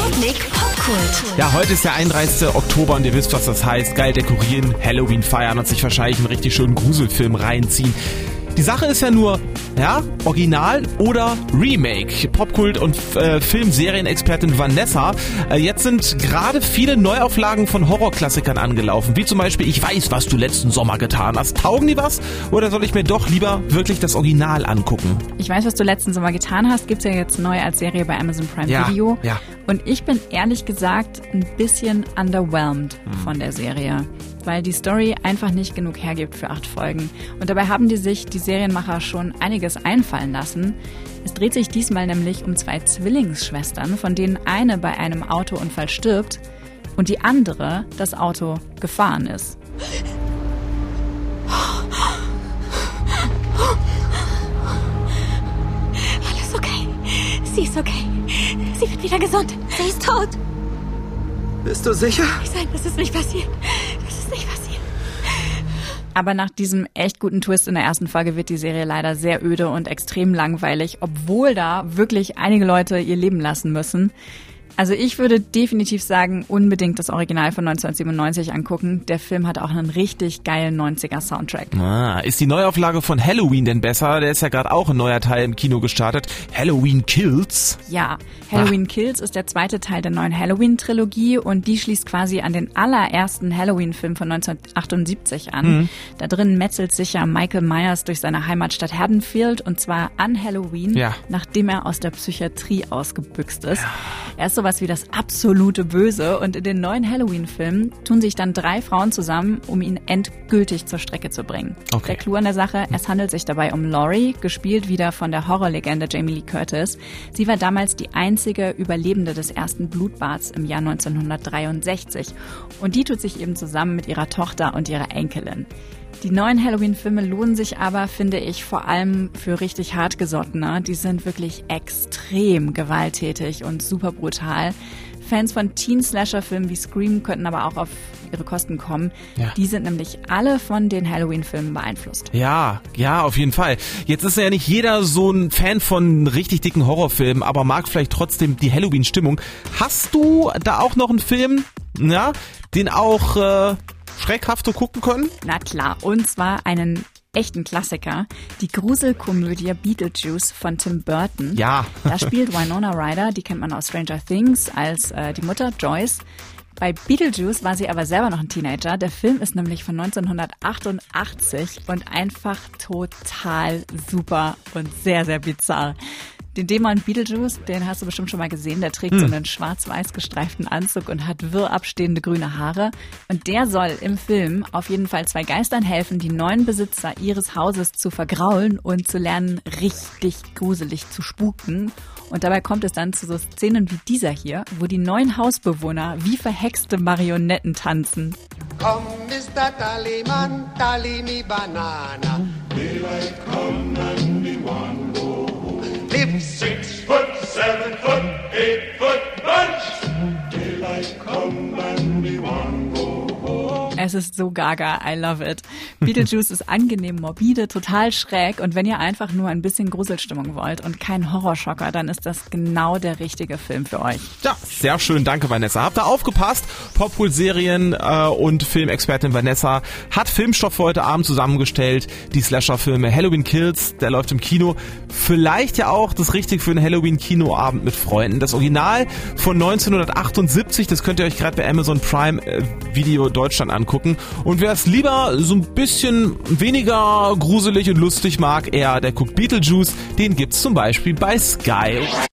Sputnik Popkult. Ja, heute ist der 31. Oktober und ihr wisst, was das heißt. Geil dekorieren, Halloween feiern und sich wahrscheinlich einen richtig schönen Gruselfilm reinziehen. Die Sache ist ja nur, ja, Original oder Remake. Popkult und äh, Filmserienexpertin Vanessa. Äh, jetzt sind gerade viele Neuauflagen von Horrorklassikern angelaufen. Wie zum Beispiel Ich weiß, was du letzten Sommer getan hast. Taugen die was? Oder soll ich mir doch lieber wirklich das Original angucken? Ich weiß, was du letzten Sommer getan hast. Gibt's ja jetzt neu als Serie bei Amazon Prime Ja, Video. ja. Und ich bin ehrlich gesagt ein bisschen underwhelmed Hm. von der Serie. Weil die Story einfach nicht genug hergibt für acht Folgen. Und dabei haben die sich, die Serienmacher, schon einiges einfallen lassen. Es dreht sich diesmal nämlich um zwei Zwillingsschwestern, von denen eine bei einem Autounfall stirbt und die andere das Auto gefahren ist. Alles okay. Sie ist okay. Sie wird wieder gesund. Sie ist tot. Bist du sicher? Nein, das ist nicht passiert. Nicht passiert. Aber nach diesem echt guten Twist in der ersten Folge wird die Serie leider sehr öde und extrem langweilig, obwohl da wirklich einige Leute ihr Leben lassen müssen. Also ich würde definitiv sagen, unbedingt das Original von 1997 angucken. Der Film hat auch einen richtig geilen 90er Soundtrack. Ah, ist die Neuauflage von Halloween denn besser? Der ist ja gerade auch ein neuer Teil im Kino gestartet. Halloween Kills. Ja, Halloween Kills ist der zweite Teil der neuen Halloween-Trilogie und die schließt quasi an den allerersten Halloween-Film von 1978 an. Da drin metzelt sich ja Michael Myers durch seine Heimatstadt Haddonfield und zwar an Halloween, Ja. nachdem er aus der Psychiatrie ausgebüxt ist. Er ist sowas wie das absolute Böse und in den neuen Halloween-Filmen tun sich dann drei Frauen zusammen, um ihn endgültig zur Strecke zu bringen. Okay. Der Clou an der Sache, es handelt sich dabei um Laurie, gespielt wieder von der Horrorlegende Jamie Lee Curtis. Sie war damals die einzige Überlebende des ersten Blutbads im Jahr 1963 und die tut sich eben zusammen mit ihrer Tochter und ihrer Enkelin. Die neuen Halloween-Filme lohnen sich aber, finde ich, vor allem für richtig hartgesottene. Die sind wirklich extrem gewalttätig und super brutal. Fans von Teen-Slasher-Filmen wie Scream könnten aber auch auf ihre Kosten kommen. Ja. Die sind nämlich alle von den Halloween-Filmen beeinflusst. Ja, ja, auf jeden Fall. Jetzt ist ja nicht jeder so ein Fan von richtig dicken Horrorfilmen, aber mag vielleicht trotzdem die Halloween-Stimmung. Hast du da auch noch einen Film, ja, den auch äh, schreckhaft so gucken können? Na klar, und zwar einen echten Klassiker, die Gruselkomödie Beetlejuice von Tim Burton. Ja. Da spielt Winona Ryder, die kennt man aus Stranger Things als äh, die Mutter Joyce. Bei Beetlejuice war sie aber selber noch ein Teenager. Der Film ist nämlich von 1988 und einfach total super und sehr, sehr bizarr. Den Dämon Beetlejuice, den hast du bestimmt schon mal gesehen. Der trägt so einen schwarz-weiß gestreiften Anzug und hat wirr abstehende grüne Haare. Und der soll im Film auf jeden Fall zwei Geistern helfen, die neuen Besitzer ihres Hauses zu vergraulen und zu lernen, richtig gruselig zu spuken. Und dabei kommt es dann zu so Szenen wie dieser hier, wo die neuen Hausbewohner wie verhexte Marionetten tanzen. Come, Mr. Tallyman, tally me banana. Daylight come and me one seven foot, eight foot Es ist so gaga, I love it. Beetlejuice ist angenehm morbide, total schräg und wenn ihr einfach nur ein bisschen Gruselstimmung wollt und keinen Horrorschocker, dann ist das genau der richtige Film für euch. Ja, sehr schön, danke Vanessa. Habt ihr aufgepasst? Poppool-Serien äh, und Filmexpertin Vanessa hat Filmstoff für heute Abend zusammengestellt. Die Slasher-Filme Halloween Kills, der läuft im Kino. Vielleicht ja auch das Richtige für einen Halloween-Kinoabend mit Freunden. Das Original von 1978, das könnt ihr euch gerade bei Amazon Prime äh, Video Deutschland angucken. Und wer es lieber so ein bisschen weniger gruselig und lustig mag, eher der guckt Beetlejuice. Den gibt's zum Beispiel bei Sky.